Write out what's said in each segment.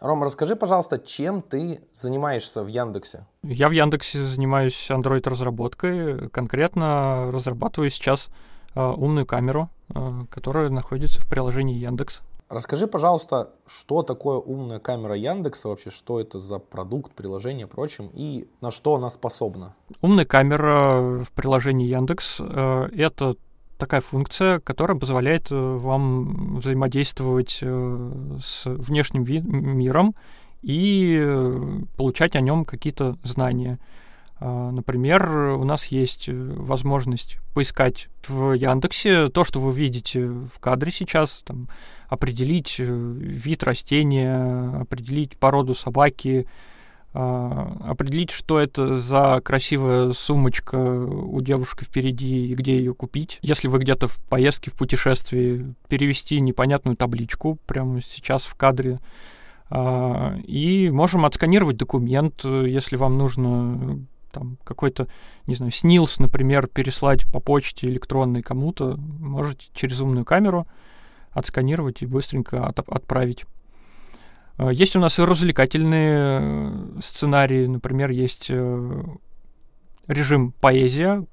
Рома, расскажи, пожалуйста, чем ты занимаешься в Яндексе? Я в Яндексе занимаюсь Android-разработкой. Конкретно разрабатываю сейчас э, умную камеру, э, которая находится в приложении Яндекс. Расскажи, пожалуйста, что такое умная камера Яндекса вообще, что это за продукт, приложение, прочим, и на что она способна? Умная камера в приложении Яндекс э, это такая функция, которая позволяет э, вам взаимодействовать э, с внешним миром и э, получать о нем какие-то знания. А, например, у нас есть возможность поискать в Яндексе то, что вы видите в кадре сейчас, там, определить вид растения, определить породу собаки, определить, что это за красивая сумочка у девушки впереди и где ее купить. Если вы где-то в поездке, в путешествии, перевести непонятную табличку прямо сейчас в кадре. А, и можем отсканировать документ, если вам нужно там какой-то, не знаю, снилс, например, переслать по почте электронной кому-то, можете через умную камеру отсканировать и быстренько от отправить. Э, есть у нас и развлекательные э, сценарии, например, есть э, режим поэзия,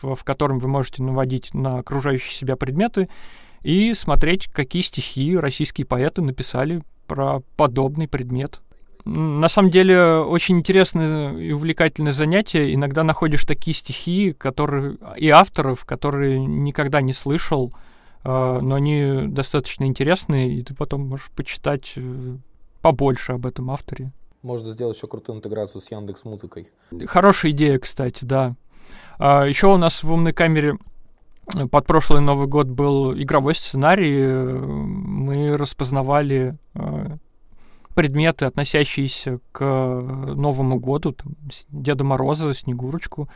в, котором вы можете наводить на окружающие себя предметы и смотреть, какие стихи российские поэты написали про подобный предмет. На самом деле очень интересное и увлекательное занятие. Иногда находишь такие стихи, которые и авторов, которые никогда не слышал, но они достаточно интересные, и ты потом можешь почитать побольше об этом авторе. Можно сделать еще крутую интеграцию с Яндекс Музыкой. Хорошая идея, кстати, да. А, еще у нас в умной камере под прошлый Новый год был игровой сценарий. Мы распознавали э, предметы, относящиеся к Новому году, там, Деда Мороза, Снегурочку.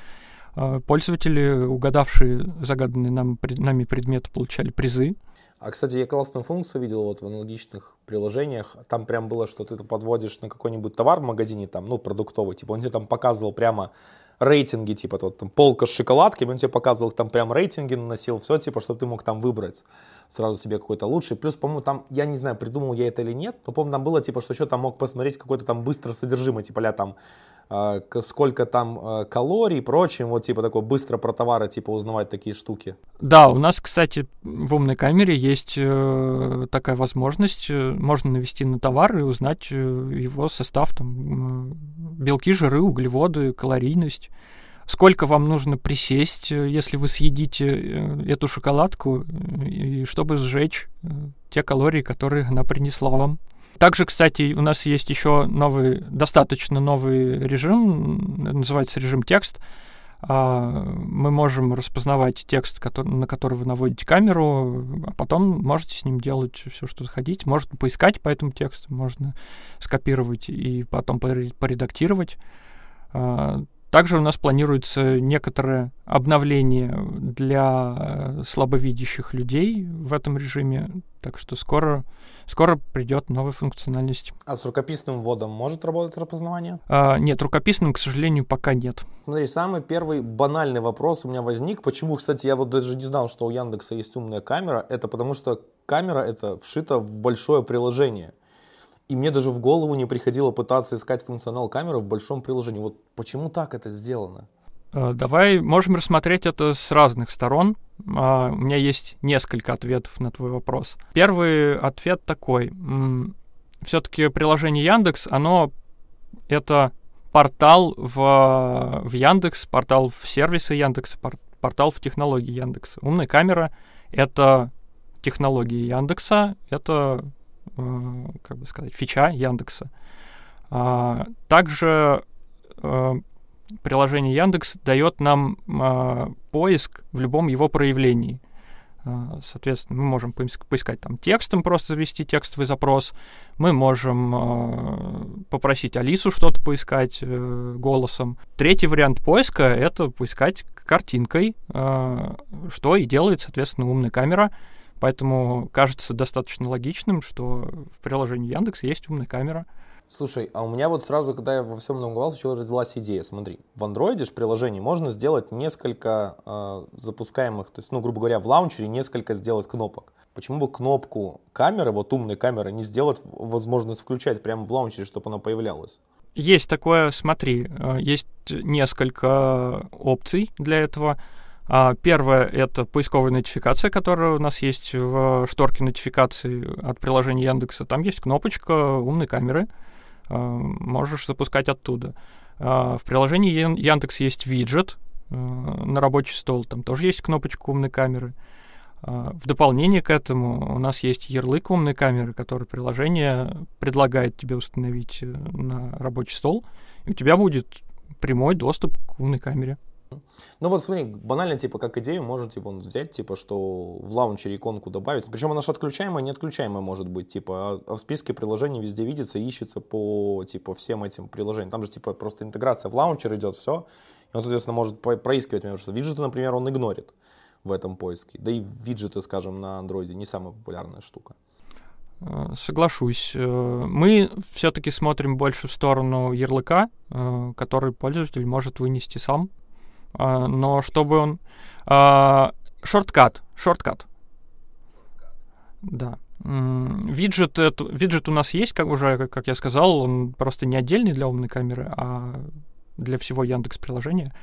А, пользователи, угадавшие загаданные нам, нами предметы, получали призы. А, кстати, я классную функцию видел вот в аналогичных приложениях. Там прям было, что ты подводишь на какой-нибудь товар в магазине, там, ну, продуктовый, типа, он тебе там показывал прямо рейтинги, типа, вот там полка с шоколадками, он тебе показывал, там прям рейтинги наносил, все, типа, чтобы ты мог там выбрать сразу себе какой-то лучший. Плюс, по-моему, там, я не знаю, придумал я это или нет, но, по-моему, там было, типа, что еще там мог посмотреть какой-то там быстро содержимое, типа, ля, там, сколько там э, калорий и прочим, вот, типа, такой быстро про товары, типа, узнавать такие штуки. Да, у нас, кстати, в умной камере есть э, такая возможность, э, можно навести на товар и узнать э, его состав, там, белки, жиры, углеводы, калорийность сколько вам нужно присесть, если вы съедите эту шоколадку, и чтобы сжечь те калории, которые она принесла вам. Также, кстати, у нас есть еще новый, достаточно новый режим, называется режим текст. А, мы можем распознавать текст, на который вы наводите камеру, а потом можете с ним делать все, что захотите. Можно поискать по этому тексту, можно скопировать и потом поредактировать. А, также у нас планируется некоторое обновление для слабовидящих людей в этом режиме, так что скоро, скоро придет новая функциональность. А с рукописным вводом может работать распознавание? А, нет, рукописным, к сожалению, пока нет. Смотри, самый первый банальный вопрос у меня возник. Почему, кстати, я вот даже не знал, что у Яндекса есть умная камера. Это потому что камера это вшита в большое приложение. И мне даже в голову не приходило пытаться искать функционал камеры в большом приложении. Вот почему так это сделано? Э, давай можем рассмотреть это с разных сторон. А, у меня есть несколько ответов на твой вопрос. Первый ответ такой. Все-таки приложение Яндекс, оно это портал в, в Яндекс, портал в сервисы Яндекса, портал в технологии Яндекса. Умная камера — это технологии Яндекса, это Э, как бы сказать, фича Яндекса. А, также э, приложение Яндекс дает нам а, поиск в любом его проявлении. А, соответственно, мы можем поискать там текстом, просто завести текстовый запрос. Мы можем попросить Алису что-то поискать э, голосом. Третий вариант поиска — это поискать картинкой, что и делает, соответственно, умная камера — Поэтому кажется достаточно логичным, что в приложении Яндекса есть умная камера. Слушай, а у меня вот сразу, когда я во всем наугался, еще родилась идея. Смотри, в андроиде же приложении можно сделать несколько э, запускаемых, то есть, ну, грубо говоря, в лаунчере несколько сделать кнопок. Почему бы кнопку камеры, вот умной камеры, не сделать возможность включать прямо в лаунчере, чтобы она появлялась? Есть такое, смотри, э, есть несколько опций для этого. А, первое — это поисковая нотификация, которая у нас есть в шторке нотификации от приложения Яндекса. Там есть кнопочка умной камеры, можешь запускать оттуда. А, в приложении Яндекс есть виджет на рабочий стол, там тоже есть кнопочка умной камеры. В дополнение к этому у нас есть ярлык умной камеры, который приложение предлагает тебе установить э, на рабочий стол, и у тебя будет прямой доступ к умной камере. Ну вот смотри, банально, типа, как идею можете типа, взять, типа, что в лаунчере иконку добавить. Причем она же отключаемая, не отключаемая может быть, типа, а, а в списке приложений везде видится, ищется по, типа, всем этим приложениям. Там же, типа, просто интеграция в лаунчер идет, все. И он, соответственно, может проискивать, потому что виджеты, например, он игнорит в этом поиске. Да и виджеты, скажем, на андроиде не самая популярная штука. Э, соглашусь. Э, мы все-таки смотрим больше в сторону ярлыка, э, который пользователь может вынести сам но чтобы он... А, шорткат, шорткат. Да. Виджет, виджет у нас есть, как уже, как я сказал, он просто не отдельный для умной камеры, а для всего Яндекс приложения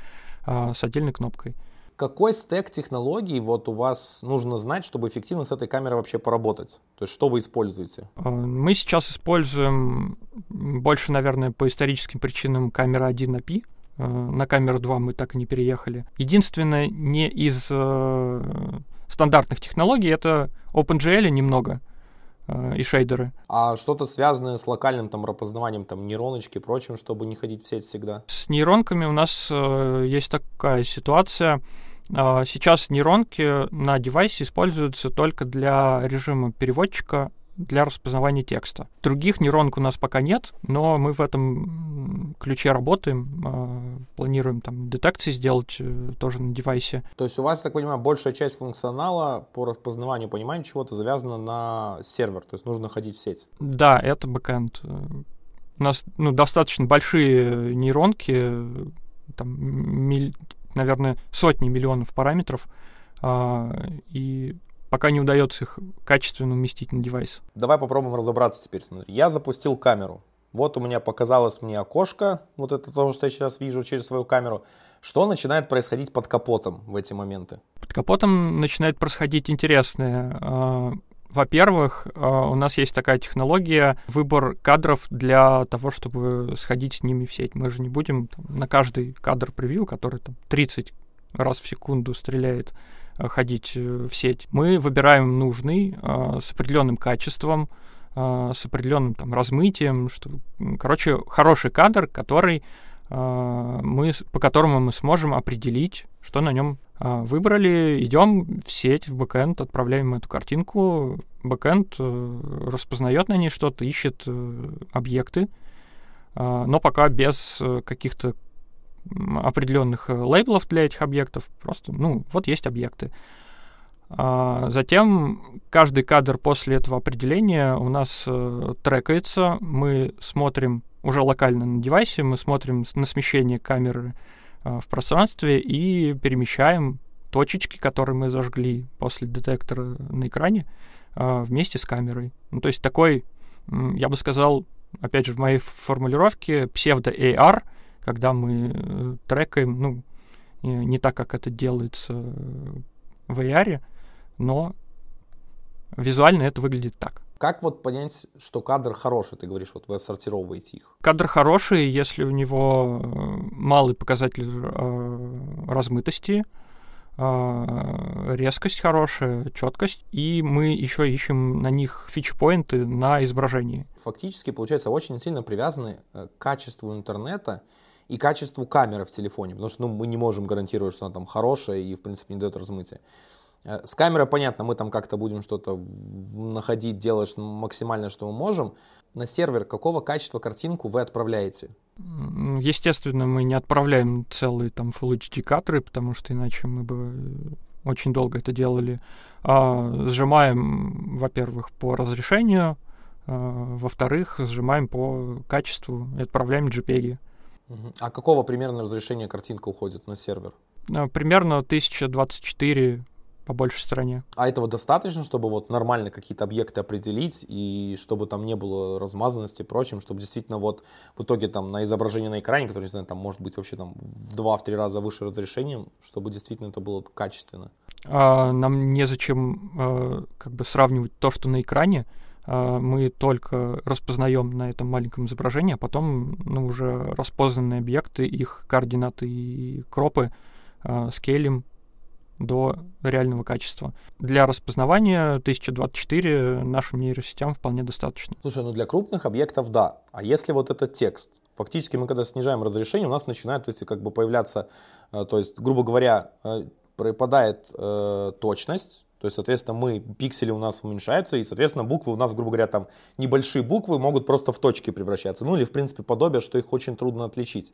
а, с отдельной кнопкой. Какой стек технологий вот у вас нужно знать, чтобы эффективно с этой камерой вообще поработать? То есть что вы используете? Мы сейчас используем больше, наверное, по историческим причинам камера 1 API. Э, на камеру 2 мы так и не переехали. Единственное, не из э, стандартных технологий, это OpenGL немного э, и шейдеры. А что-то связанное с локальным там распознаванием там нейроночки и прочим, чтобы не ходить в сеть всегда? С нейронками у нас э, есть такая ситуация. Э, сейчас нейронки на девайсе используются только для режима переводчика для распознавания текста. Других нейронок у нас пока нет, но мы в этом ключе работаем, а, планируем там детекции сделать э, тоже на девайсе. То есть у вас, так понимаю, большая часть функционала по распознаванию, пониманию чего-то завязана на сервер, то есть нужно ходить в сеть? Да, это бэкэнд. У нас ну, достаточно большие нейронки, там, миль, наверное, сотни миллионов параметров, а, и пока не удается их качественно уместить на девайс. Давай попробуем разобраться теперь. Смотри, я запустил камеру. Вот у меня показалось мне окошко, вот это то, что я сейчас вижу через свою камеру. Что начинает происходить под капотом в эти моменты? Под капотом начинает происходить интересное. А, во-первых, а, у нас есть такая технология выбор кадров для того, чтобы сходить с ними в сеть. Мы же не будем там, на каждый кадр превью, который там 30 раз в секунду стреляет, ходить э, в сеть. Мы выбираем нужный э, с определенным качеством, с определенным там размытием, что, короче, хороший кадр, который мы, по которому мы сможем определить, что на нем выбрали, идем в сеть, в бэкэнд, отправляем эту картинку, бэкэнд распознает на ней что-то, ищет объекты, но пока без каких-то определенных э, лейблов для этих объектов. Просто, ну, вот есть объекты. А затем каждый кадр после этого определения у нас э, трекается. Мы смотрим уже локально на девайсе, мы смотрим на смещение камеры э, в пространстве и перемещаем точечки, которые мы зажгли после детектора на экране, вместе с камерой. Ну, то есть такой, я бы сказал, опять же, в моей формулировке псевдо-AR — когда мы э, трекаем, ну, не так, как это делается в AR, но визуально это выглядит так. Как вот понять, что кадр хороший, ты говоришь, вот вы отсортировываете их? Кадр хороший, если у него э, малый показатель э, размытости, э, резкость хорошая, четкость, и мы еще ищем на них фичпоинты на изображении. Фактически, получается, очень сильно привязаны к качеству интернета и качеству камеры в телефоне, потому что ну, мы не можем гарантировать, что она там хорошая и, в принципе, не дает размытия. Э, с камерой, понятно, мы там как-то будем что-то находить, делать максимально, что мы можем. На сервер какого качества картинку вы отправляете? Естественно, мы не отправляем целые там Full HD кадры, потому что иначе мы бы очень долго это делали. А, сжимаем, во-первых, по разрешению, а, во-вторых, сжимаем по качеству и отправляем JPEG. А какого примерно разрешения картинка уходит на сервер? А, примерно 1024 по большей стороне. А этого достаточно, чтобы вот нормально какие-то объекты определить и чтобы там не было размазанности и прочим, чтобы действительно вот в итоге там на изображение на экране, которое, не знаю, там может быть вообще там в два-три раза выше разрешением, чтобы действительно это было качественно? А, нам незачем а, как бы сравнивать то, что на экране, мы только распознаем на этом маленьком изображении, а потом ну, уже распознанные объекты, их координаты и кропы э, скейлим до реального качества. Для распознавания 1024 нашим нейросетям вполне достаточно. Слушай, ну для крупных объектов да. А если вот этот текст? Фактически мы когда снижаем разрешение, у нас начинает то есть, как бы появляться, э, то есть, грубо говоря, э, пропадает э, точность, то есть, соответственно, мы, пиксели у нас уменьшаются, и, соответственно, буквы у нас, грубо говоря, там небольшие буквы могут просто в точки превращаться. Ну или, в принципе, подобие, что их очень трудно отличить.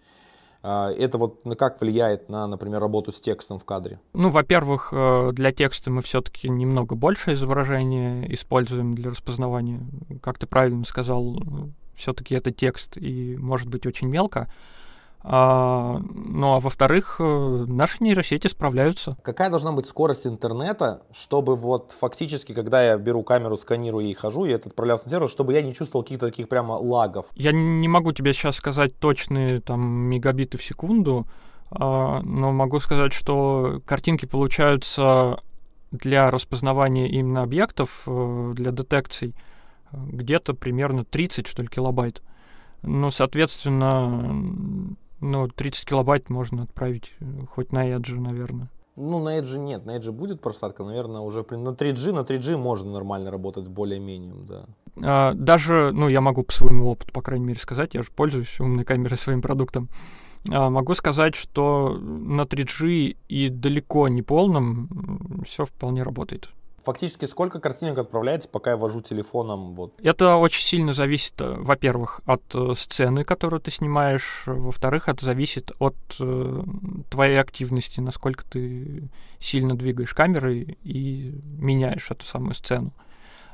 А, это вот как влияет на, например, работу с текстом в кадре? Ну, во-первых, э, для текста мы все-таки немного больше изображения используем для распознавания. Как ты правильно сказал, все-таки это текст и может быть очень мелко. А, ну а во-вторых, э, наши нейросети справляются. Какая должна быть скорость интернета, чтобы вот фактически, когда я беру камеру, сканирую и хожу, я это отправлялся на сервер, чтобы я не чувствовал каких-то таких прямо лагов? Я не могу тебе сейчас сказать точные там мегабиты в секунду, а, но могу сказать, что картинки получаются для распознавания именно объектов, э, для детекций, э, где-то примерно 30, что ли, килобайт. Ну, соответственно, ну, 30 килобайт можно отправить э, хоть на Edge, наверное. Ну, на Edge нет. На Edge будет просадка, наверное, уже на 3G, на 3G можно нормально работать более-менее, да. А, даже, ну, я могу по своему опыту, по крайней мере, сказать, я же пользуюсь умной камерой своим продуктом. А, могу сказать, что на 3G и далеко не полном все вполне работает. Фактически сколько картинок отправляется, пока я вожу телефоном? Вот. Это очень сильно зависит, э, во-первых, от э, сцены, которую ты снимаешь, во-вторых, это зависит от э, твоей активности, насколько ты сильно двигаешь камерой и меняешь эту самую сцену.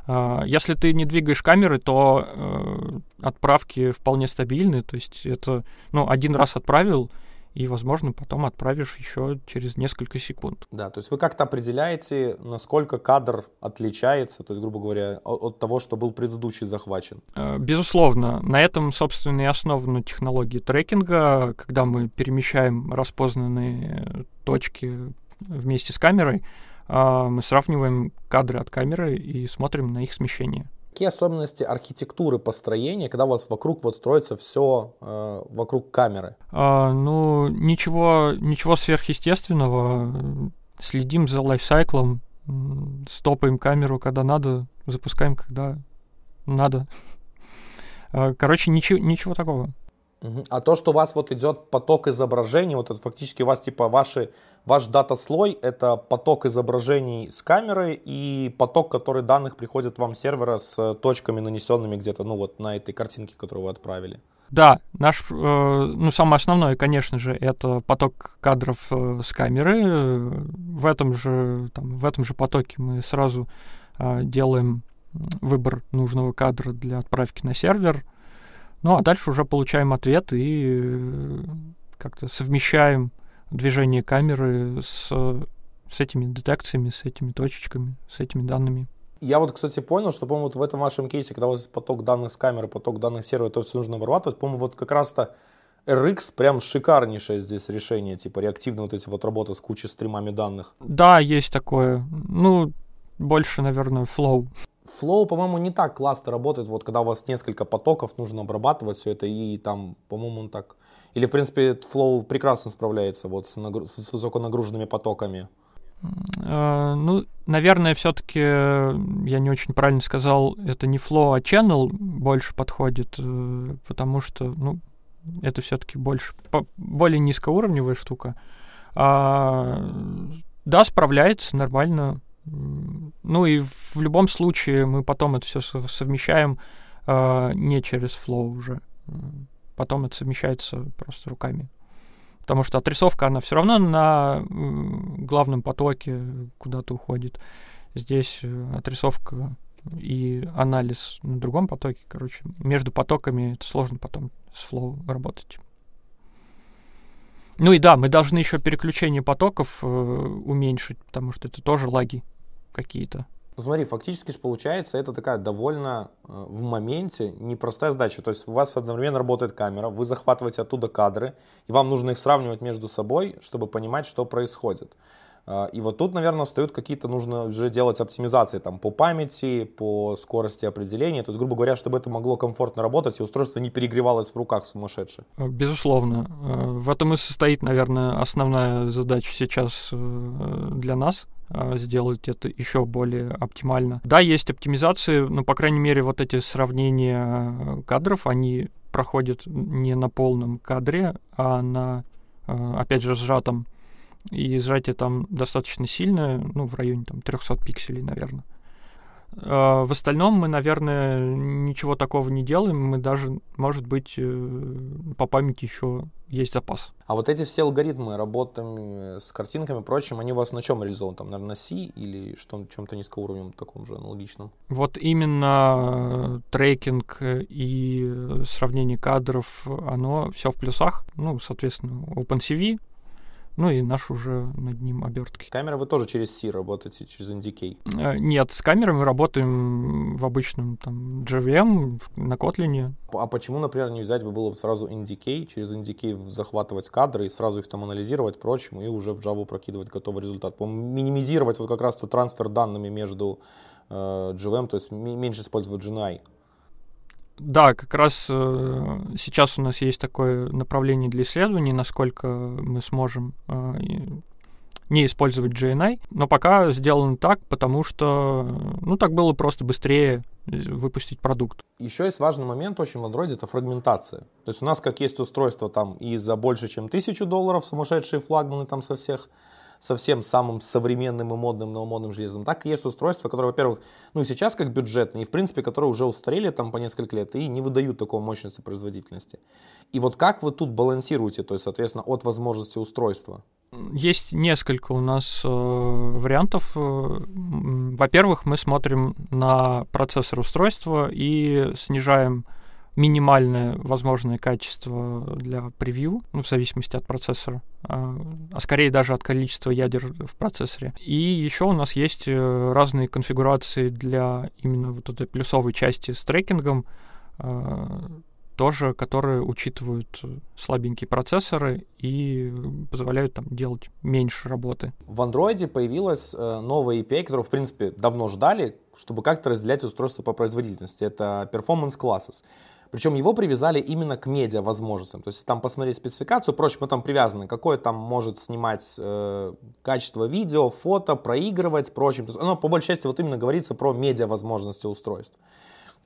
Э, если ты не двигаешь камеры, то э, отправки вполне стабильны, то есть это, ну, один раз отправил, и, возможно, потом отправишь еще через несколько секунд. Да, то есть вы как-то определяете, насколько кадр отличается, то есть, грубо говоря, от, того, что был предыдущий захвачен? Э, безусловно. На этом, собственно, и основана технология трекинга, когда мы перемещаем распознанные точки вместе с камерой, э, мы сравниваем кадры от камеры и смотрим на их смещение. Какие особенности архитектуры построения, когда у вас вокруг вот строится все э, вокруг камеры? А, ну, ничего, ничего сверхъестественного. Следим за лайфсайклом, стопаем камеру, когда надо, запускаем, когда надо. А, короче, ничего, ничего такого. А то, что у вас вот идет поток изображений, вот это фактически у вас типа ваши, ваш дата-слой, это поток изображений с камеры и поток, который данных приходит вам с сервера с точками, нанесенными где-то, ну вот на этой картинке, которую вы отправили. Да, наш, э, ну самое основное, конечно же, это поток кадров э, с камеры. В этом же, там, в этом же потоке мы сразу э, делаем выбор нужного кадра для отправки на сервер. Ну, а дальше уже получаем ответ и э, как-то совмещаем движение камеры с, с этими детекциями, с этими точечками, с этими данными. Я вот, кстати, понял, что, по-моему, вот в этом вашем кейсе, когда у вас поток данных с камеры, поток данных сервера, то все нужно обрабатывать, по-моему, вот как раз-то RX прям шикарнейшее здесь решение, типа реактивно вот эти вот работы с кучей стримами данных. Да, есть такое. Ну, больше, наверное, Flow. Flow, по-моему, не так классно работает, вот когда у вас несколько потоков, нужно обрабатывать все это, и там, по-моему, он так... Или, в принципе, Flow прекрасно справляется вот с, нагру... с высоконагруженными потоками. Uh, ну, наверное, все-таки я не очень правильно сказал, это не flow, а channel больше подходит, э, потому что, ну, это все-таки больше более низкоуровневая штука. А, да, справляется нормально. Ну и в любом случае мы потом это все совмещаем э, не через Flow уже. Потом это совмещается просто руками. Потому что отрисовка, она все равно на главном потоке куда-то уходит. Здесь э, отрисовка и анализ на другом потоке. Короче, между потоками это сложно потом с Flow работать. Ну и да, мы должны еще переключение потоков э, уменьшить, потому что это тоже лаги какие-то. Смотри, фактически же получается, это такая довольно э, в моменте непростая задача. То есть у вас одновременно работает камера, вы захватываете оттуда кадры, и вам нужно их сравнивать между собой, чтобы понимать, что происходит. А, и вот тут, наверное, встают какие-то, нужно уже делать оптимизации там, по памяти, по скорости определения. То есть, грубо говоря, чтобы это могло комфортно работать и устройство не перегревалось в руках сумасшедше. Э, безусловно. Э, в этом и состоит, наверное, основная задача сейчас э, для нас сделать это еще более оптимально. Да, есть оптимизации, но, по крайней мере, вот эти сравнения кадров, они проходят не на полном кадре, а на, опять же, сжатом и сжатие там достаточно сильное, ну, в районе там 300 пикселей, наверное. А в остальном мы, наверное, ничего такого не делаем. Мы даже, может быть, э, по памяти еще есть запас. А вот эти все алгоритмы работы с картинками и прочим, они у вас на чем реализованы? Там, наверное, на C или что чем-то низкоуровневом таком же аналогичном? Вот именно трекинг и сравнение кадров, оно все в плюсах. Ну, соответственно, OpenCV, ну и наши уже над ним обертки. Камеры вы тоже через C работаете, через NDK? Э, нет, с камерами работаем в обычном там JVM на Kotlin. А почему, например, не взять бы было бы сразу NDK, через NDK захватывать кадры и сразу их там анализировать, прочему, и уже в Java прокидывать готовый результат? Минимизировать вот как раз трансфер данными между э, JVM, то есть меньше использовать GNI. Да, как раз э, сейчас у нас есть такое направление для исследований, насколько мы сможем э, не использовать GNI, но пока сделано так, потому что, ну, так было просто быстрее выпустить продукт. Еще есть важный момент очень в Android, это фрагментация. То есть у нас как есть устройство там и за больше, чем тысячу долларов, сумасшедшие флагманы там со всех совсем самым современным и модным новомодным железом, так и есть устройства, которые, во-первых, ну сейчас как бюджетные, и в принципе, которые уже устарели там по несколько лет и не выдают такой мощности производительности. И вот как вы тут балансируете, то есть, соответственно, от возможности устройства? Есть несколько у нас э, вариантов. Э, во-первых, мы смотрим на процессор устройства и снижаем минимальное возможное качество для превью, ну, в зависимости от процессора, а, а скорее даже от количества ядер в процессоре. И еще у нас есть э, разные конфигурации для именно вот этой плюсовой части с трекингом, а, тоже, которые учитывают слабенькие процессоры и позволяют там делать меньше работы. В андроиде появилась э, новая API, которую, в принципе, давно ждали, чтобы как-то разделять устройство по производительности. Это Performance Classes. Причем его привязали именно к медиа возможностям. То есть там посмотреть спецификацию, прочее, мы там привязаны, какое там может снимать э, качество видео, фото, проигрывать, прочим. То есть оно по большей части вот именно говорится про медиа возможности устройств.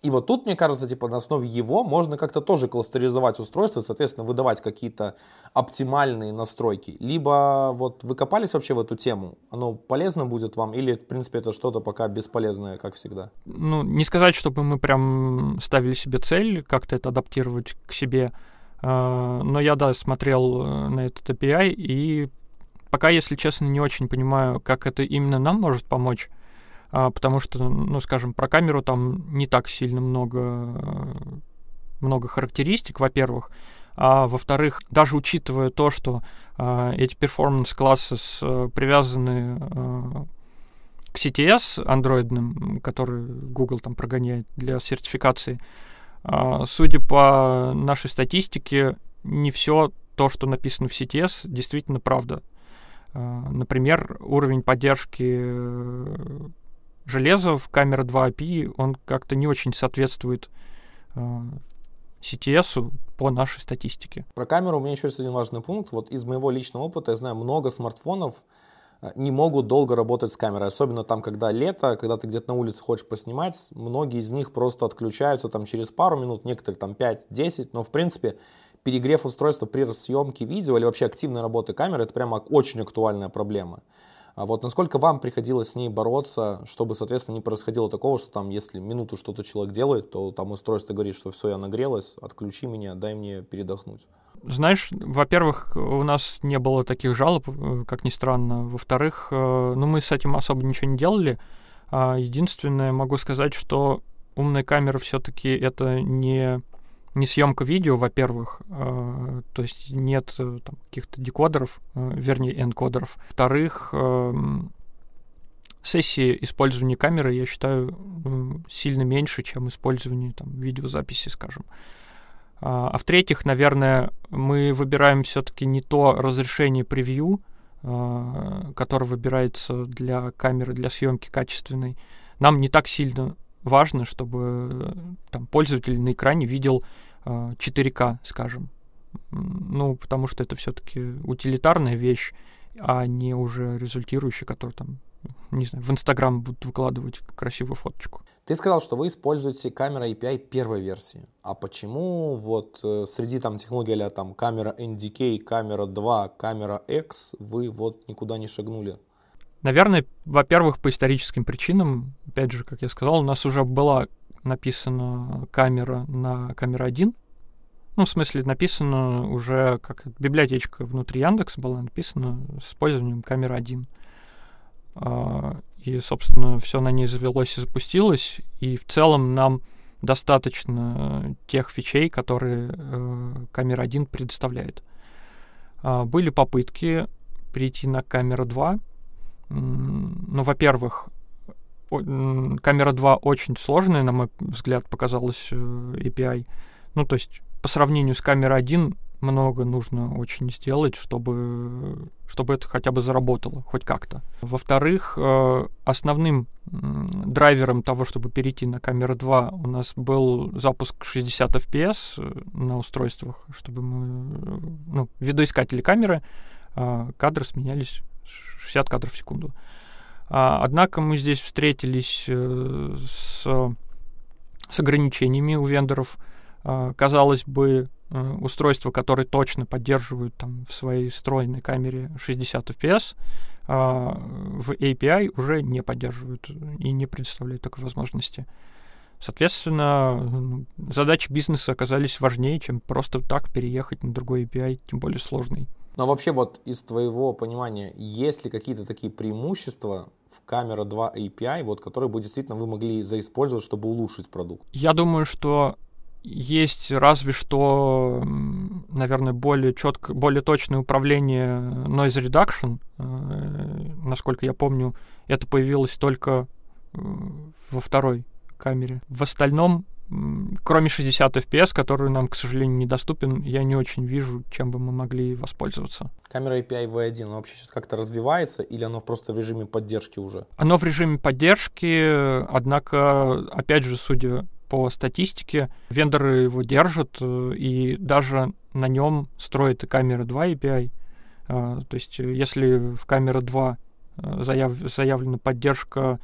И вот тут, мне кажется, типа на основе его можно как-то тоже кластеризовать устройство, соответственно, выдавать какие-то оптимальные настройки. Либо вот вы копались вообще в эту тему, оно полезно будет вам, или, в принципе, это что-то пока бесполезное, как всегда? Ну, не сказать, чтобы мы прям ставили себе цель как-то это адаптировать к себе, а, но я, да, смотрел э, на этот API, и пока, если честно, не очень понимаю, как это именно нам может помочь. А, потому что, ну, скажем, про камеру там не так сильно много, много характеристик, во-первых. А во-вторых, даже учитывая то, что э, эти performance classes привязаны э, к CTS андроидным, который Google там прогоняет для сертификации, э, судя по нашей статистике, не все то, что написано в CTS, действительно правда. Э, например, уровень поддержки железо в камера 2 API, он как-то не очень соответствует э, CTS по нашей статистике. Про камеру у меня еще есть один важный пункт. Вот из моего личного опыта я знаю много смартфонов, э, не могут долго работать с камерой. Особенно там, когда лето, когда ты где-то на улице хочешь поснимать, многие из них просто отключаются там через пару минут, некоторые там 5-10, но в принципе перегрев устройства при съемке видео или вообще активной работы камеры, это прямо очень актуальная проблема. А вот насколько вам приходилось с ней бороться, чтобы, соответственно, не происходило такого, что там, если минуту что-то человек делает, то там устройство говорит, что все, я нагрелась, отключи меня, дай мне передохнуть. Знаешь, во-первых, у нас не было таких жалоб, э, как ни странно. Во-вторых, э, ну мы с этим особо ничего не делали. А единственное, могу сказать, что умная камера все-таки это не не съемка видео, во-первых, э, то есть нет э, каких-то декодеров, э, вернее, энкодеров. Во-вторых, э, сессии использования камеры, я считаю, э, сильно меньше, чем использование там, видеозаписи, скажем. А, а в-третьих, наверное, мы выбираем все-таки не то разрешение превью, э, которое выбирается для камеры, для съемки качественной. Нам не так сильно важно, чтобы там, пользователь на экране видел э, 4К, скажем. Ну, потому что это все-таки утилитарная вещь, а не уже результирующая, которая там, не знаю, в Инстаграм будут выкладывать красивую фоточку. Ты сказал, что вы используете камера API первой версии. А почему вот э, среди там технологий а там камера NDK, камера 2, камера X вы вот никуда не шагнули? Наверное, во-первых, по историческим причинам, опять же, как я сказал, у нас уже была написана камера на камера 1. Ну, в смысле, написано уже как библиотечка внутри Яндекса была написана с использованием камеры 1. А, и, собственно, все на ней завелось и запустилось. И в целом нам достаточно тех фичей, которые э, камера 1 предоставляет. А, были попытки перейти на камеру 2, ну, во-первых, камера 2 очень сложная, на мой взгляд, показалась э, API. Ну, то есть по сравнению с камерой 1 много нужно очень сделать, чтобы, чтобы это хотя бы заработало, хоть как-то. Во-вторых, э, основным драйвером того, чтобы перейти на камеру 2, у нас был запуск 60 FPS э, на устройствах, чтобы мы, ну, видоискатели камеры, а кадры сменялись 60 кадров в секунду. А, однако мы здесь встретились э, с, с ограничениями у вендоров. А, казалось бы, э, устройства, которые точно поддерживают там, в своей встроенной камере 60 FPS, а, в API уже не поддерживают и не предоставляют такой возможности. Соответственно, задачи бизнеса оказались важнее, чем просто так переехать на другой API, тем более сложный. Но вообще вот из твоего понимания, есть ли какие-то такие преимущества в камера 2 API, вот, которые бы действительно вы могли заиспользовать, чтобы улучшить продукт? Я думаю, что есть разве что, наверное, более четко, более точное управление noise reduction. Э, насколько я помню, это появилось только э, во второй камере. В остальном кроме 60 FPS, который нам, к сожалению, недоступен, я не очень вижу, чем бы мы могли воспользоваться. Камера API V1, она вообще сейчас как-то развивается или оно просто в режиме поддержки уже? Оно в режиме поддержки, однако, опять же, судя по статистике, вендоры его держат, э, и даже на нем строят и камера 2 API. А, то есть, если в камера 2 э, заяв, заявлена поддержка,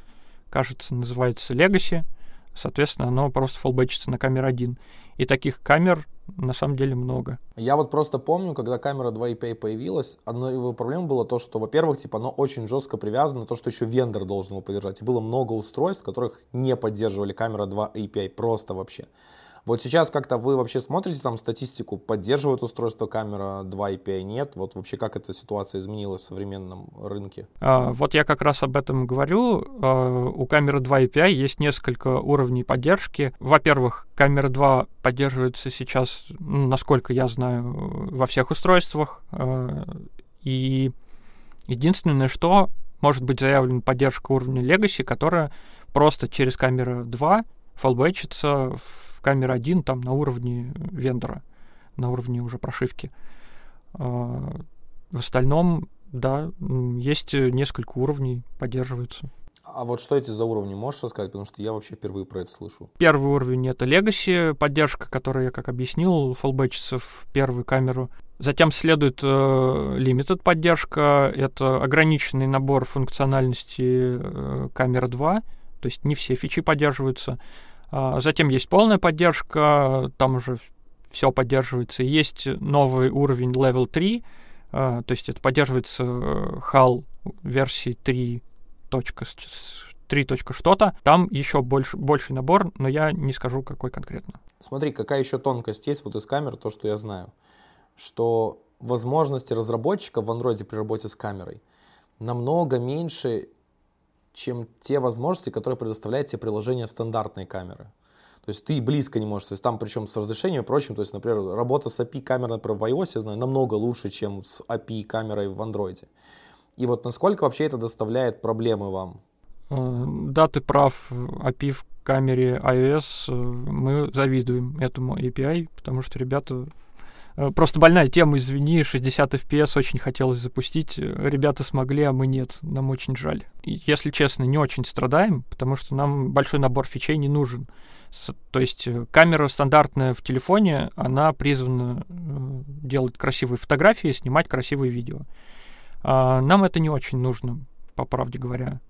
кажется, называется Legacy, Соответственно, оно просто фоллбэчится на камеру 1. И таких камер на самом деле много. Я вот просто помню, когда камера 2 API появилась, одной его проблемой было то, что, во-первых, типа, оно очень жестко привязано то, что еще вендор должен его поддержать. И было много устройств, которых не поддерживали камера 2 API просто вообще. Вот сейчас как-то вы вообще смотрите там статистику, поддерживает устройство камера 2 API, нет? Вот вообще как эта ситуация изменилась в современном рынке? А, вот я как раз об этом говорю. А, у камеры 2 API есть несколько уровней поддержки. Во-первых, камера 2 поддерживается сейчас, ну, насколько я знаю, во всех устройствах. А, и единственное, что может быть заявлена поддержка уровня Legacy, которая просто через камеру 2 фоллбэчится в камера 1 там на уровне вендора, на уровне уже прошивки. А, в остальном, да, есть несколько уровней, поддерживаются. А вот что эти за уровни, можешь рассказать? Потому что я вообще впервые про это слышу. Первый уровень — это Legacy, поддержка, которая, я как объяснил, фоллбэчится в первую камеру. Затем следует э, Limited поддержка, это ограниченный набор функциональности э, камера 2, то есть не все фичи поддерживаются. А, затем есть полная поддержка, там уже все поддерживается. Есть новый уровень Level 3, а, то есть это поддерживается HAL версии 3. 3. что-то. Там еще больше, больший набор, но я не скажу, какой конкретно. Смотри, какая еще тонкость есть вот из камер, то, что я знаю. Что возможности разработчика в Android при работе с камерой намного меньше, чем те возможности, которые предоставляет тебе приложение стандартной камеры. То есть ты близко не можешь, то есть там причем с разрешением и прочим, то есть, например, работа с API камерой, например, в iOS, я знаю, намного лучше, чем с API камерой в Android. И вот насколько вообще это доставляет проблемы вам? Э, да, ты прав. API в камере iOS э, мы завидуем этому API, потому что ребята просто больная тема, извини, 60 FPS очень хотелось запустить. Ребята смогли, а мы нет. Нам очень жаль. Если честно, не очень страдаем, потому что нам большой набор фичей не нужен. То есть э, камера стандартная в телефоне, она призвана э, делать красивые фотографии, снимать красивые видео. А нам это не очень нужно, по правде говоря.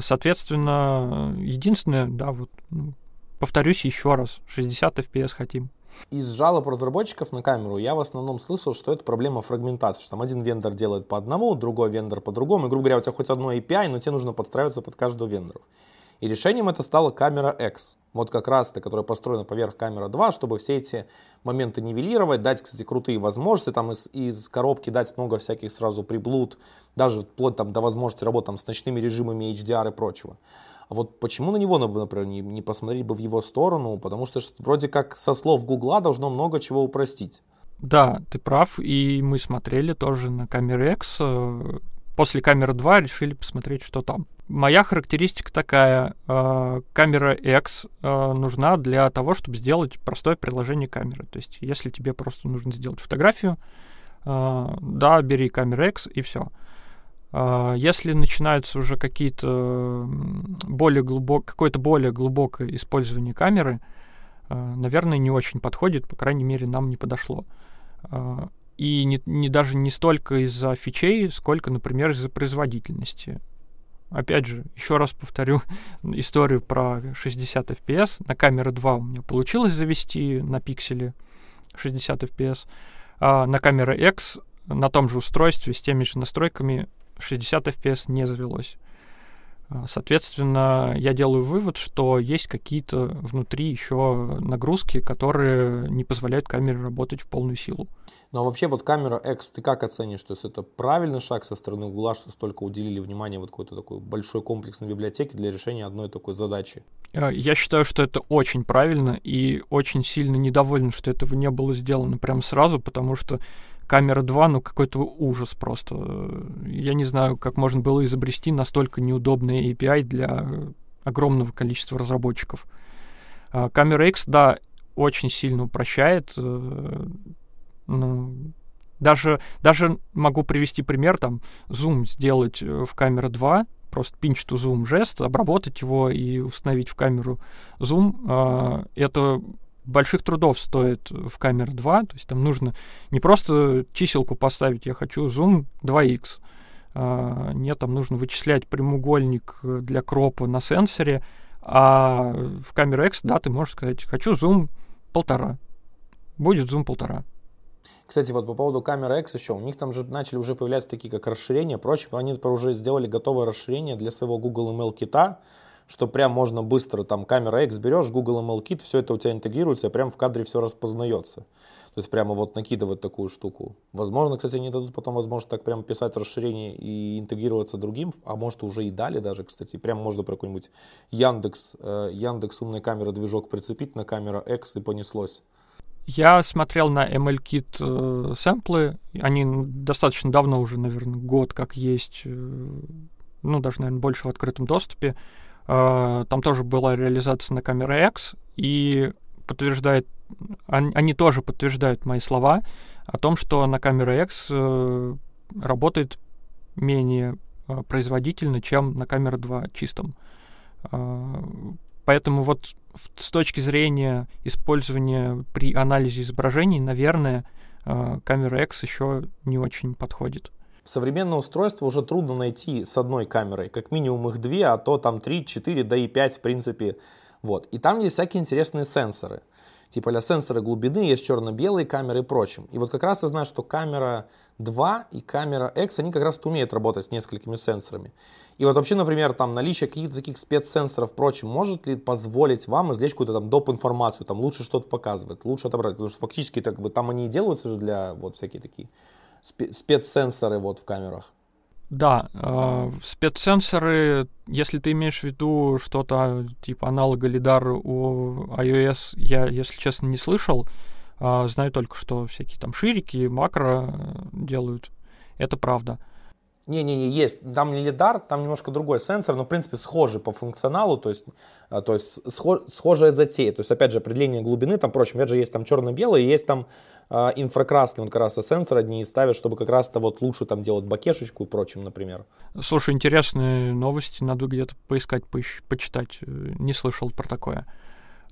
Соответственно, единственное, да, вот, ну, повторюсь еще раз, 60 FPS хотим. Из жалоб разработчиков на камеру я в основном слышал, что это проблема фрагментации, что там один вендор делает по одному, другой вендор по другому, и, грубо говоря, у тебя хоть одно API, но тебе нужно подстраиваться под каждого вендора. И решением это стала камера X. Вот как раз то, которая построена поверх камера 2, чтобы все эти моменты нивелировать, дать, кстати, крутые возможности, там из, из коробки дать много всяких сразу приблуд, даже вплоть там, до возможности работы там, с ночными режимами HDR и прочего. А вот почему на него, например, не, не посмотреть бы в его сторону? Потому что вроде как со слов Гугла должно много чего упростить. Да, ты прав, и мы смотрели тоже на камере X. Э, после камеры 2 решили посмотреть, что там. Моя характеристика такая. Э, камера X э, нужна для того, чтобы сделать простое приложение камеры. То есть, если тебе просто нужно сделать фотографию, да, бери камеру X и все. А, если начинаются уже какие-то более глубок, какое-то более глубокое использование камеры, а, наверное, не очень подходит, по крайней мере, нам не подошло. А, и не, не даже не столько из-за фичей, сколько, например, из-за производительности. Опять же, еще раз повторю историю про 60 FPS. На камеры 2 у меня получилось завести на пикселе 60 FPS. А на камеры X на том же устройстве с теми же настройками 60 FPS не завелось. А, соответственно, я делаю вывод, что есть какие-то внутри еще нагрузки, которые не позволяют камере работать в полную силу. Ну а вообще вот камера X, ты как оценишь? То есть это правильный шаг со стороны Google, что столько уделили внимания вот какой-то такой большой комплексной библиотеке для решения одной такой задачи? А, я считаю, что это очень правильно и очень сильно недоволен, что этого не было сделано прямо сразу, потому что камера 2, ну, какой-то ужас просто. Я не знаю, как можно было изобрести настолько неудобный API для огромного количества разработчиков. А, камера X, да, очень сильно упрощает. Э, ну, даже, даже могу привести пример, там, зум сделать э, в камера 2, просто pinch to zoom жест, обработать его и установить в камеру зум. А, это больших трудов стоит в камере 2. То есть там нужно не просто чиселку поставить, я хочу зум 2х. А, нет, там нужно вычислять прямоугольник для кропа на сенсоре, а в камере X, да, ты можешь сказать, хочу зум полтора. Будет зум полтора. Кстати, вот по поводу камеры X еще, у них там же начали уже появляться такие как расширения, прочее, они уже сделали готовое расширение для своего Google ML кита, что прям можно быстро, там, камера X берешь, Google ML Kit, все это у тебя интегрируется, прям в кадре все распознается. То есть прямо вот накидывать такую штуку. Возможно, кстати, они дадут потом возможность так прям писать расширение и интегрироваться другим, а может уже и дали даже, кстати. Прям можно про какой-нибудь Яндекс, э, Яндекс умная камера движок прицепить на камера X и понеслось. Я смотрел на MLKit э, сэмплы, они достаточно давно уже, наверное, год как есть, э, ну, даже, наверное, больше в открытом доступе. Там тоже была реализация на камере X, и подтверждает, они, тоже подтверждают мои слова о том, что на камере X э, работает менее э, производительно, чем на камере 2 чистом. Э, поэтому вот с точки зрения использования при анализе изображений, наверное, э, камера X еще не очень подходит современное устройство уже трудно найти с одной камерой, как минимум их две, а то там три, четыре, да и пять в принципе. Вот. И там есть всякие интересные сенсоры. Типа для сенсора глубины есть черно-белые камеры и прочим. И вот как раз я знаю, что камера 2 и камера X, они как раз умеют работать с несколькими сенсорами. И вот вообще, например, там наличие каких-то таких спецсенсоров, прочим, может ли позволить вам извлечь какую-то там доп. информацию, там лучше что-то показывать, лучше отобрать, потому что фактически так бы там они и делаются же для вот всякие такие спецсенсоры вот в камерах? Да, э, спецсенсоры, если ты имеешь в виду что-то типа аналога лидар у iOS, я, если честно, не слышал. Э, знаю только, что всякие там ширики, макро делают. Это правда. Не-не-не, есть. Там не лидар, там немножко другой сенсор, но, в принципе, схожий по функционалу, то есть, а, то есть схожая затея. То есть, опять же, определение глубины, там, впрочем, опять же, есть там черно-белый, есть там э, инфракрасный, вот как раз сенсор одни ставят, чтобы как раз-то вот лучше там делать бакешечку и прочим, например. Слушай, интересные новости, надо где-то поискать, поищ- почитать. Не слышал про такое.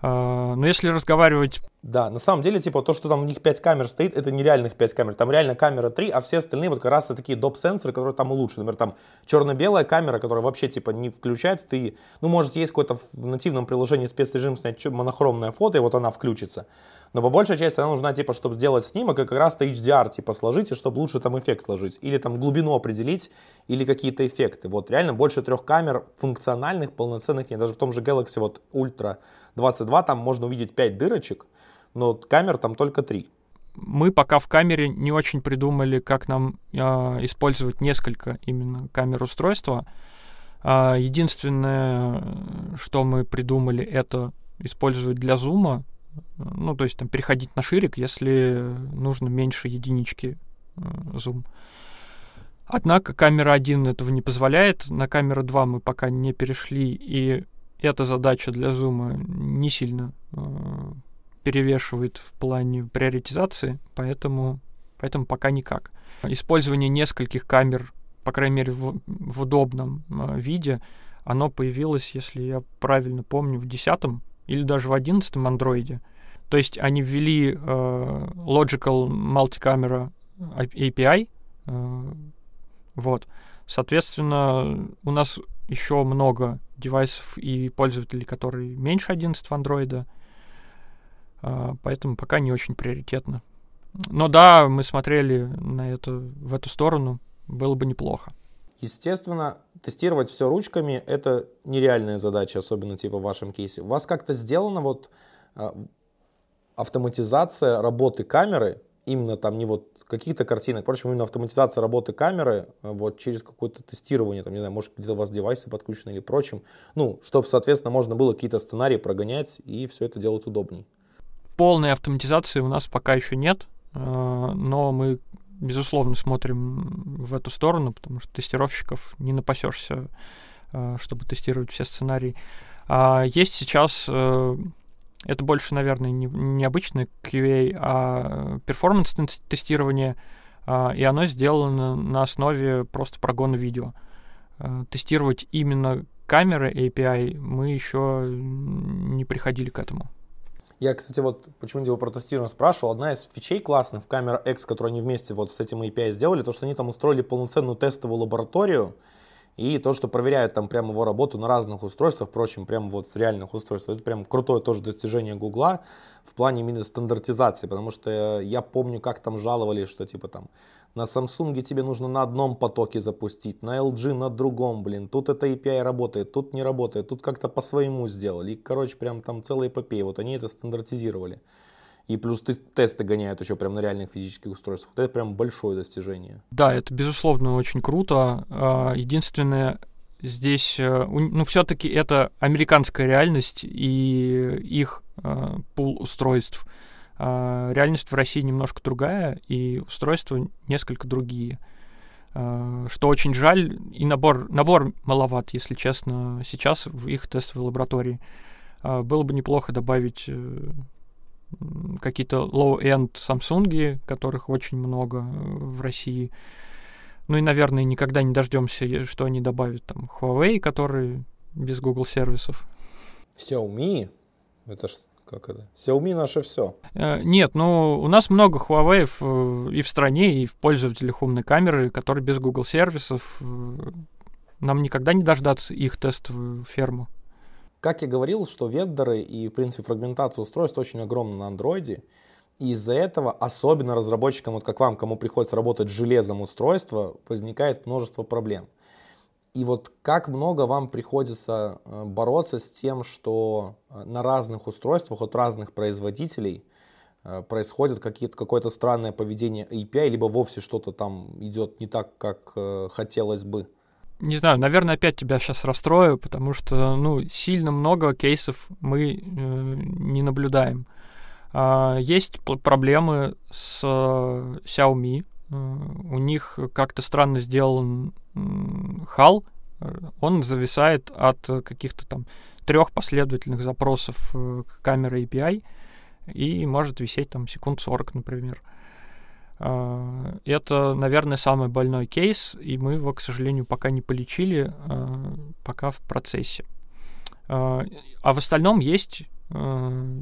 А, но если разговаривать... Да, на самом деле, типа, то, что там у них 5 камер стоит, это нереальных 5 камер. Там реально камера 3, а все остальные вот как раз такие доп-сенсоры, которые там улучшены. Например, там черно-белая камера, которая вообще, типа, не включается. Ты, ну, может, есть какое-то в нативном приложении спецрежим снять монохромное фото, и вот она включится. Но по большей части она нужна, типа, чтобы сделать снимок, и как раз-то HDR, типа, сложить, и чтобы лучше там эффект сложить. Или там глубину определить, или какие-то эффекты. Вот реально больше трех камер функциональных, полноценных нет. Даже в том же Galaxy вот Ultra 22 там можно увидеть 5 дырочек, но камер там только 3. Мы пока в камере не очень придумали, как нам э, использовать несколько именно камер устройства. Э, единственное, что мы придумали, это использовать для зума, ну, то есть там переходить на ширик, если нужно меньше единички э, зум. Однако камера 1 этого не позволяет, на камеру 2 мы пока не перешли, и эта задача для зума не сильно э, перевешивает в плане приоритизации, поэтому, поэтому пока никак. Использование нескольких камер, по крайней мере, в, в удобном э, виде, оно появилось, если я правильно помню, в 10 или даже в 11 андроиде. То есть они ввели э, Logical Multicamera API, э, вот. Соответственно, у нас еще много девайсов и пользователей, которые меньше 11 андроида, а, поэтому пока не очень приоритетно. Но да, мы смотрели на это, в эту сторону, было бы неплохо. Естественно, тестировать все ручками — это нереальная задача, особенно типа в вашем кейсе. У вас как-то сделана вот а, автоматизация работы камеры именно там не вот каких-то картинок, впрочем, именно автоматизация работы камеры э, вот через какое-то тестирование, там, не знаю, может где-то у вас девайсы подключены или прочим, ну, чтобы, соответственно, можно было какие-то сценарии прогонять и все это делать удобней. Полной автоматизации у нас пока еще нет, э, но мы, безусловно, смотрим в эту сторону, потому что тестировщиков не напасешься, э, чтобы тестировать все сценарии. А есть сейчас это больше, наверное, не, не обычный QA, а перформанс-тестирование, а, и оно сделано на основе просто прогона видео. А, тестировать именно камеры API мы еще не приходили к этому. Я, кстати, вот почему его про тестирование спрашивал. Одна из фичей классных в камера X, которую они вместе вот с этим API сделали, то, что они там устроили полноценную тестовую лабораторию, и то, что проверяют там прямо его работу на разных устройствах, впрочем, прямо вот с реальных устройств, это прям крутое тоже достижение Гугла в плане именно стандартизации, потому что я помню, как там жаловались, что типа там на Samsung тебе нужно на одном потоке запустить, на LG на другом, блин, тут это API работает, тут не работает, тут как-то по-своему сделали. И, короче, прям там целая эпопея, вот они это стандартизировали и плюс тесты гоняют еще прям на реальных физических устройствах. Это прям большое достижение. Да, это безусловно очень круто. А, единственное, здесь, э, ну, все-таки это американская реальность и их э, пул устройств. А, реальность в России немножко другая, и устройства несколько другие. А, что очень жаль, и набор, набор маловат, если честно, сейчас в их тестовой лаборатории. Было бы неплохо добавить э, какие-то low-end Samsung, которых очень много э, в России. Ну и, наверное, никогда не дождемся, что они добавят там Huawei, который без Google сервисов. Xiaomi? Это ж как это? Xiaomi наше все. Э, нет, ну у нас много Huawei и в стране, и в пользователях умной камеры, которые без Google сервисов. Э, нам никогда не дождаться их тестовую ферму. Как я говорил, что вендоры и, в принципе, фрагментация устройств очень огромна на андроиде. И из-за этого, особенно разработчикам, вот как вам, кому приходится работать с железом устройства, возникает множество проблем. И вот как много вам приходится э, бороться с тем, что э, на разных устройствах от разных производителей э, происходит какое-то странное поведение API, либо вовсе что-то там идет не так, как хотелось бы? Не знаю, наверное, опять тебя сейчас расстрою, потому что, ну, сильно много кейсов мы э, не наблюдаем. Э, есть проблемы с э, Xiaomi. Э, у них как-то странно сделан э, HAL, он зависает от каких-то там трех последовательных запросов э, к камере API и может висеть там секунд 40, например. А, это, наверное, самый больной кейс, и мы его, к сожалению, пока не полечили, а, пока в процессе. А, а в остальном есть,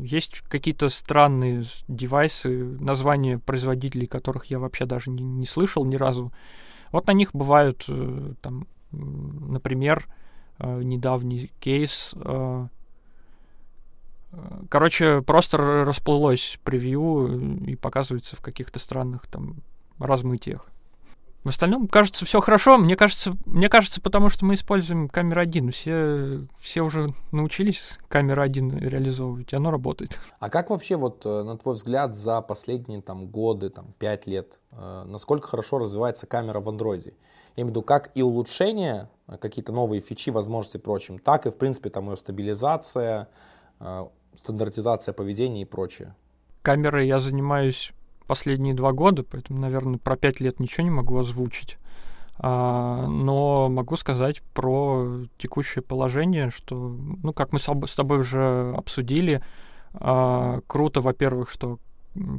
есть какие-то странные девайсы, названия производителей, которых я вообще даже не, не слышал ни разу. Вот на них бывают, э, там, например, Э, недавний кейс. Э, э, короче, просто расплылось превью и показывается в каких-то странных там размытиях. В остальном, кажется, все хорошо. Мне кажется, мне кажется, потому что мы используем камеру 1. Все, все уже научились камеру 1 реализовывать, оно работает. А как вообще, вот, на твой взгляд, за последние там, годы, там, 5 лет, насколько хорошо развивается камера в андроиде? Я имею в виду, как и улучшение, э, какие-то новые фичи, возможности прочим, так и, в принципе, там ее стабилизация, э, стандартизация поведения и прочее. Камерой я занимаюсь последние два года, поэтому, наверное, про пять лет ничего не могу озвучить. А, но могу сказать про текущее положение, что, ну, как мы с тобой уже обсудили, а, круто, во-первых, что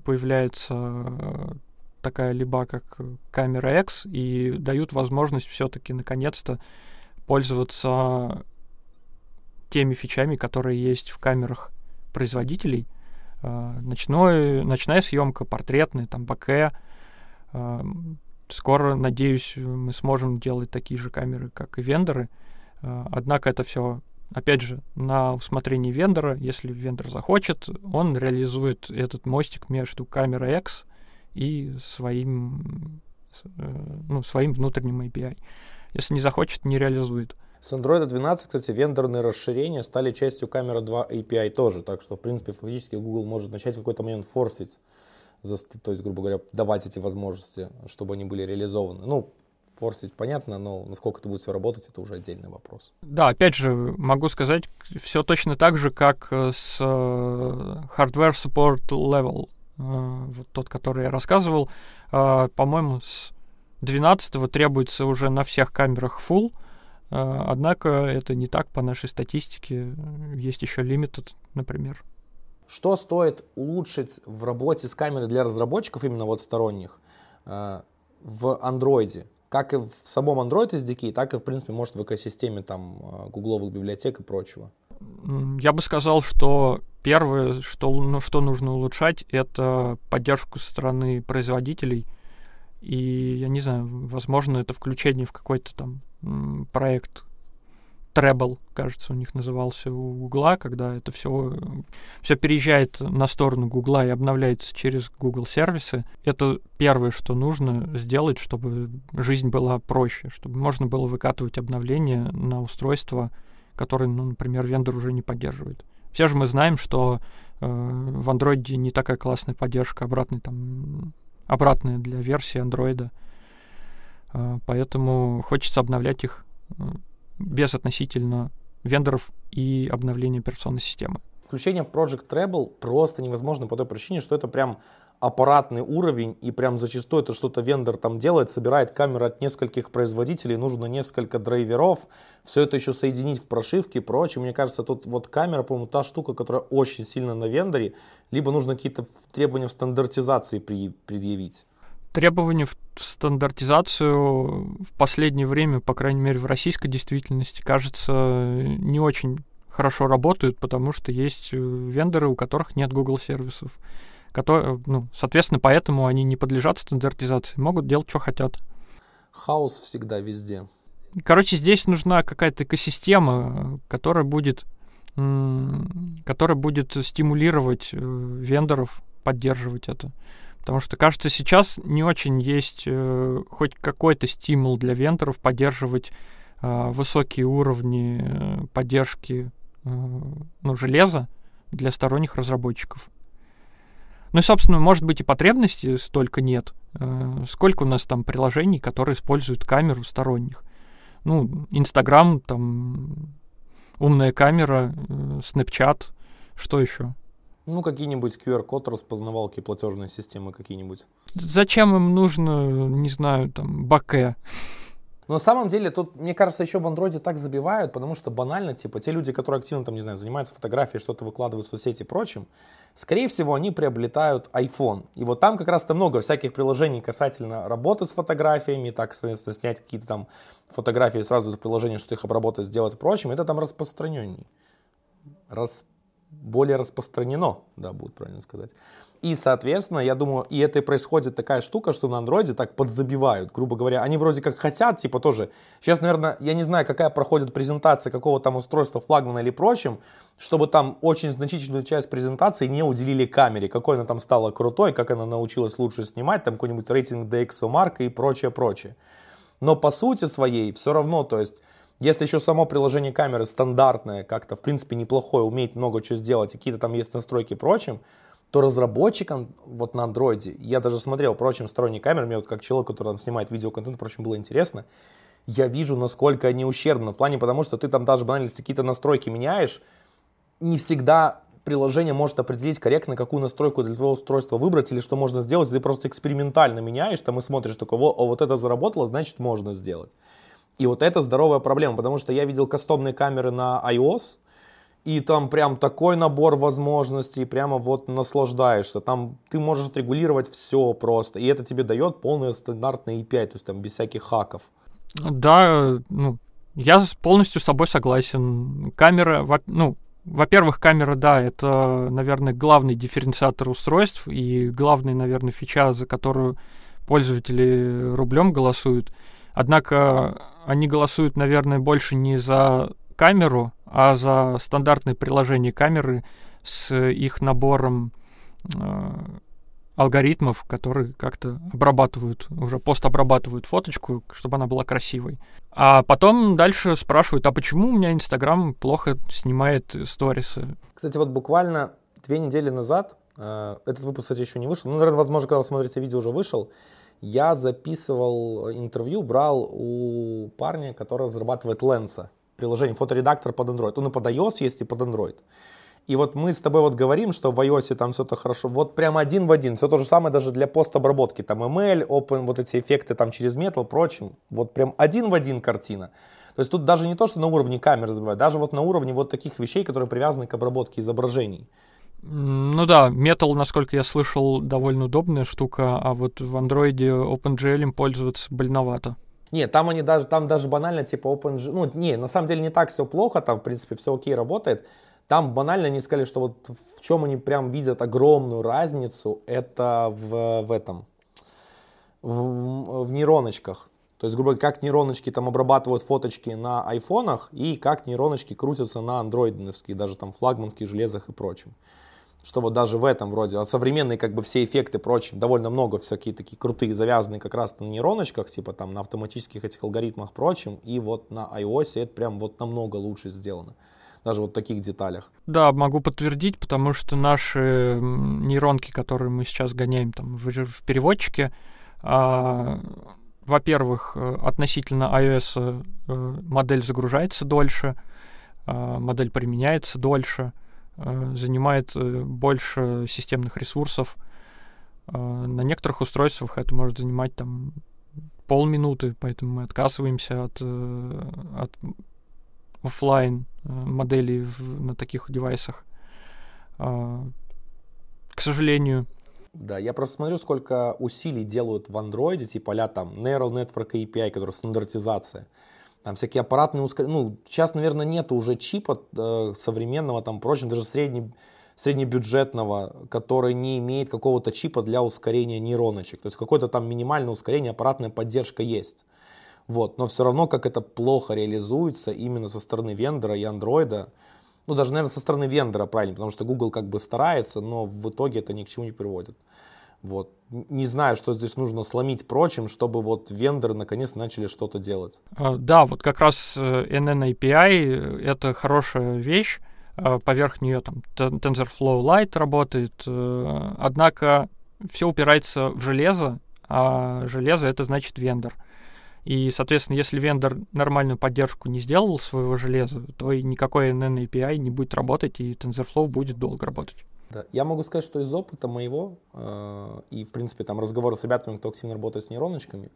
появляется такая либо как камера X и дают возможность все-таки наконец-то пользоваться теми фичами, которые есть в камерах производителей. А, ночной, ночная съемка, портретная, там баке. А, скоро, надеюсь, мы сможем делать такие же камеры, как и вендоры. А, однако это все, опять же, на усмотрение вендора. Если вендор захочет, он реализует этот мостик между камерой X и своим, э, ну, своим внутренним API. Если не захочет, не реализует. С Android 12, кстати, вендорные расширения стали частью камера 2 API тоже, так что, в принципе, фактически Google может начать в какой-то момент форсить, то есть, грубо говоря, давать эти возможности, чтобы они были реализованы. Ну, форсить понятно, но насколько это будет все работать, это уже отдельный вопрос. Да, опять же, могу сказать, все точно так же, как с э, Hardware Support Level. А, вот тот, который я рассказывал, по-моему, с 12 требуется уже на всех камерах full, однако это не так по нашей статистике. Есть еще limited, например. Что стоит улучшить в работе с камерой для разработчиков, именно вот сторонних, в андроиде? Как и в самом Android SDK, так и, в принципе, может, в экосистеме там гугловых библиотек и прочего. Я бы сказал, что первое, что, ну, что нужно улучшать, это поддержку со стороны производителей. И, я не знаю, возможно, это включение в какой-то там проект Treble, кажется, у них назывался у Гугла, когда это все, все переезжает на сторону Гугла и обновляется через Google сервисы. Это первое, что нужно сделать, чтобы жизнь была проще, чтобы можно было выкатывать обновления на устройство который, ну, например, вендор уже не поддерживает. Все же мы знаем, что э, в Android не такая классная поддержка обратной, там, обратная для версии Android. Э, поэтому хочется обновлять их без относительно вендоров и обновления операционной системы. Включение в Project Treble просто невозможно по той причине, что это прям аппаратный уровень, и прям зачастую это что-то вендор там делает, собирает камеры от нескольких производителей, нужно несколько драйверов, все это еще соединить в прошивке и прочее. Мне кажется, тут вот камера, по-моему, та штука, которая очень сильно на вендоре, либо нужно какие-то требования в стандартизации предъявить. Требования в стандартизацию в последнее время, по крайней мере в российской действительности, кажется, не очень хорошо работают, потому что есть э, вендоры, у которых нет Google сервисов которые, ну, соответственно, поэтому они не подлежат стандартизации, могут делать, что хотят. Хаос всегда везде. Короче, здесь нужна какая-то экосистема, которая будет, которая будет стимулировать э, вендоров поддерживать это. Потому что, кажется, сейчас не очень есть э, хоть какой-то стимул для вендоров поддерживать э, высокие уровни э, поддержки э, ну, железа для сторонних разработчиков. Ну и, собственно, может быть и потребностей столько нет. Э, сколько у нас там приложений, которые используют камеру сторонних? Ну, Инстаграм, там, умная камера, э, Snapchat, что еще? Ну, какие-нибудь QR-код распознавалки, платежные системы какие-нибудь. Зачем им нужно, не знаю, там, баке? Но на самом деле тут, мне кажется, еще в андроиде так забивают, потому что банально, типа, те люди, которые активно, там, не знаю, занимаются фотографией, что-то выкладывают в соцсети и прочим, скорее всего, они приобретают iPhone. И вот там как раз-то много всяких приложений касательно работы с фотографиями, так, соответственно, снять какие-то там фотографии сразу из приложения, что их обработать, сделать и прочим, это там распространенней. Рас... Более распространено, да, будет правильно сказать. И, соответственно, я думаю, и это и происходит такая штука, что на андроиде так подзабивают, грубо говоря. Они вроде как хотят, типа тоже. Сейчас, наверное, я не знаю, какая проходит презентация какого там устройства флагмана или прочим, чтобы там очень значительную часть презентации не уделили камере, какой она там стала крутой, как она научилась лучше снимать, там какой-нибудь рейтинг DxOMark и прочее, прочее. Но по сути своей все равно, то есть если еще само приложение камеры стандартное, как-то в принципе неплохое, умеет много чего сделать, какие-то там есть настройки и прочим, то разработчикам вот на андроиде, я даже смотрел, прочим, сторонние камеры, мне вот как человек, который там снимает видеоконтент, впрочем, было интересно, я вижу, насколько они ущербны, в плане, потому что ты там даже банально, если какие-то настройки меняешь, не всегда приложение может определить корректно, какую настройку для твоего устройства выбрать или что можно сделать. Ты просто экспериментально меняешь, там и смотришь, вот, о, вот это заработало, значит можно сделать. И вот это здоровая проблема, потому что я видел кастомные камеры на iOS, и там прям такой набор возможностей, прямо вот наслаждаешься. Там ты можешь отрегулировать все просто, и это тебе дает полный стандартный API, то есть там без всяких хаков. Да, ну, я полностью с тобой согласен. Камера, ну, во-первых, камера, да, это, наверное, главный дифференциатор устройств и главный, наверное, фича, за которую пользователи рублем голосуют. Однако они голосуют, наверное, больше не за камеру, а за стандартные приложения камеры с их набором э, алгоритмов, которые как-то обрабатывают, уже постобрабатывают фоточку, чтобы она была красивой. А потом дальше спрашивают, а почему у меня Инстаграм плохо снимает сторисы? Кстати, вот буквально две недели назад, э, этот выпуск, кстати, еще не вышел, ну, наверное, возможно, когда вы смотрите видео, уже вышел, я записывал интервью, брал у парня, который разрабатывает Ленса приложение, фоторедактор под Android. Он и под iOS есть, и под Android. И вот мы с тобой вот говорим, что в iOS там все это хорошо. Вот прям один в один. Все то же самое даже для постобработки. Там ML, Open, вот эти эффекты там через Metal, прочим. Вот прям один в один картина. То есть тут даже не то, что на уровне камеры забывать, даже вот на уровне вот таких вещей, которые привязаны к обработке изображений. Ну да, Metal, насколько я слышал, довольно удобная штука, а вот в андроиде OpenGL им пользоваться больновато. Нет, там они даже, там даже банально типа OpenG, ну не, на самом деле не так все плохо, там в принципе все окей работает. Там банально они сказали, что вот в чем они прям видят огромную разницу, это в, в этом, в, в нейроночках. То есть, грубо говоря, как нейроночки там обрабатывают фоточки на айфонах и как нейроночки крутятся на андроидовских, даже там флагманских железах и прочем что вот даже в этом вроде, современные как бы все эффекты прочим, довольно много всякие такие крутые, завязанные как раз на нейроночках, типа там на автоматических этих алгоритмах прочим, и вот на iOS это прям вот намного лучше сделано. Даже вот в таких деталях. Да, могу подтвердить, потому что наши нейронки, которые мы сейчас гоняем там в, в переводчике, а, во-первых, э, относительно iOS э, модель загружается дольше, а, модель применяется дольше, занимает э, больше системных ресурсов. Э, на некоторых устройствах это может занимать там полминуты, поэтому мы отказываемся от, от офлайн моделей на таких девайсах. К сожалению. Да, я просто смотрю, сколько усилий делают в андроиде, типа а там Neural Network API, которая стандартизация там всякие аппаратные ускорения. Ну, сейчас, наверное, нет уже чипа э, современного, там, прочим, даже средне, среднебюджетного, который не имеет какого-то чипа для ускорения нейроночек. То есть какое-то там минимальное ускорение, аппаратная поддержка есть. Вот. Но все равно, как это плохо реализуется именно со стороны вендора и андроида, ну, даже, наверное, со стороны вендора, правильно, потому что Google как бы старается, но в итоге это ни к чему не приводит. Вот. Не знаю, что здесь нужно сломить прочим, чтобы вот вендоры наконец начали что-то делать. А, да, вот как раз э, API — это хорошая вещь, э, поверх нее там TensorFlow Lite работает, э, однако все упирается в железо, а железо это значит вендор. И, соответственно, если вендор нормальную поддержку не сделал своего железа, то и никакой NN API не будет работать, и TensorFlow будет долго работать. Да. Я могу сказать, что из опыта моего э, и, в принципе, там разговоры с ребятами, кто активно работает с нейроночками,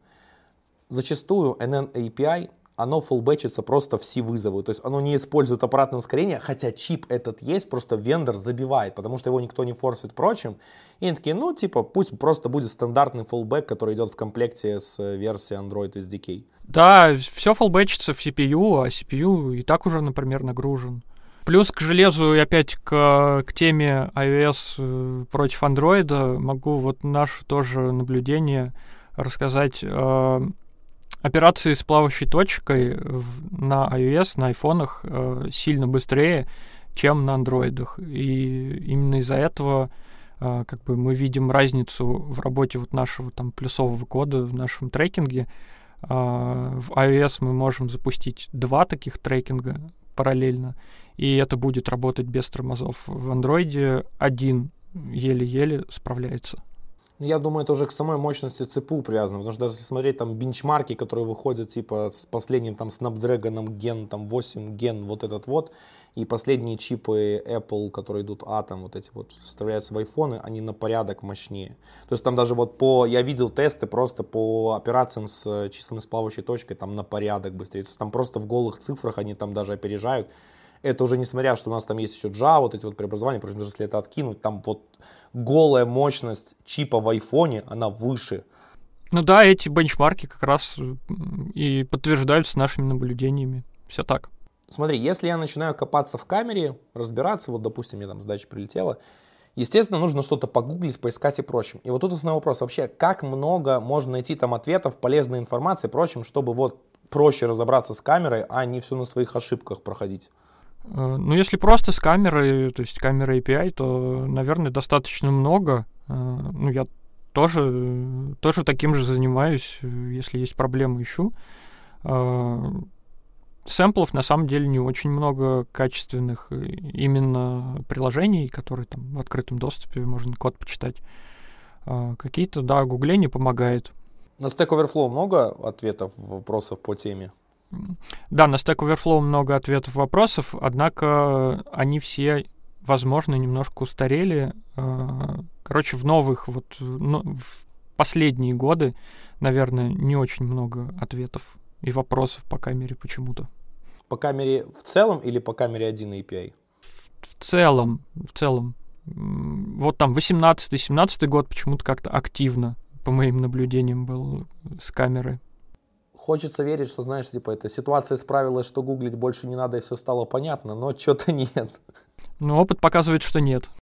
зачастую NN API оно фулбэчится просто все вызовы. То есть оно не использует аппаратное ускорение, хотя чип этот есть, просто вендор забивает, потому что его никто не форсит прочим. И они такие, ну, типа, пусть просто будет стандартный фулбэк, который идет в комплекте с версией Android SDK. Да, все фулбэчится в CPU, а CPU и так уже, например, нагружен. Плюс к железу и опять к, к теме iOS э, против Android могу вот наше тоже наблюдение рассказать. Э, операции с плавающей точкой на iOS, на айфонах э, сильно быстрее, чем на андроидах. И именно из-за этого как бы мы видим разницу в работе вот нашего там плюсового кода в нашем трекинге. В iOS мы можем запустить два таких трекинга параллельно, и это будет работать без тормозов. В андроиде один еле-еле справляется. Ну, я думаю, это уже к самой мощности ЦПУ привязано, потому что даже если смотреть там бенчмарки, которые выходят типа с последним там Snapdragon Gen там 8 Gen вот этот вот, и последние чипы Apple, которые идут Atom, вот эти вот вставляются в айфоны, они на порядок мощнее. То есть там даже вот по, я видел тесты просто по операциям с числами с плавающей точкой, там на порядок быстрее. То есть там просто в голых цифрах они там даже опережают. Это уже несмотря, что у нас там есть еще Java, вот эти вот преобразования, просто даже если это откинуть, там вот голая мощность чипа в айфоне, она выше. Ну да, эти бенчмарки как раз и подтверждаются нашими наблюдениями. Все так. Смотри, если я начинаю копаться в камере, разбираться, вот, допустим, мне там задача прилетела, естественно, нужно что-то погуглить, поискать и прочим. И вот тут основной вопрос вообще, как много можно найти там ответов, полезной информации прочим, чтобы вот проще разобраться с камерой, а не все на своих ошибках проходить. Э, ну, если просто с камерой, то есть камера API, то, наверное, достаточно много. Э, ну, я тоже, тоже таким же занимаюсь, если есть проблемы, ищу. Э, сэмплов на самом деле не очень много качественных именно приложений, которые там в открытом доступе можно код почитать. Какие-то, да, гугление помогает. На Stack Overflow много ответов, вопросов по теме? Да, на Stack Overflow много ответов вопросов, однако они все, возможно, немножко устарели. А, короче, в новых, вот ну, в последние годы, наверное, не очень много ответов и вопросов по камере почему-то. По камере в целом или по камере 1 API? В целом, в целом. Вот там 18-17 год почему-то как-то активно, по моим наблюдениям, был с камеры Хочется верить, что, знаешь, типа, эта ситуация справилась, что гуглить больше не надо, и все стало понятно, но что-то нет. Ну, опыт показывает, что нет.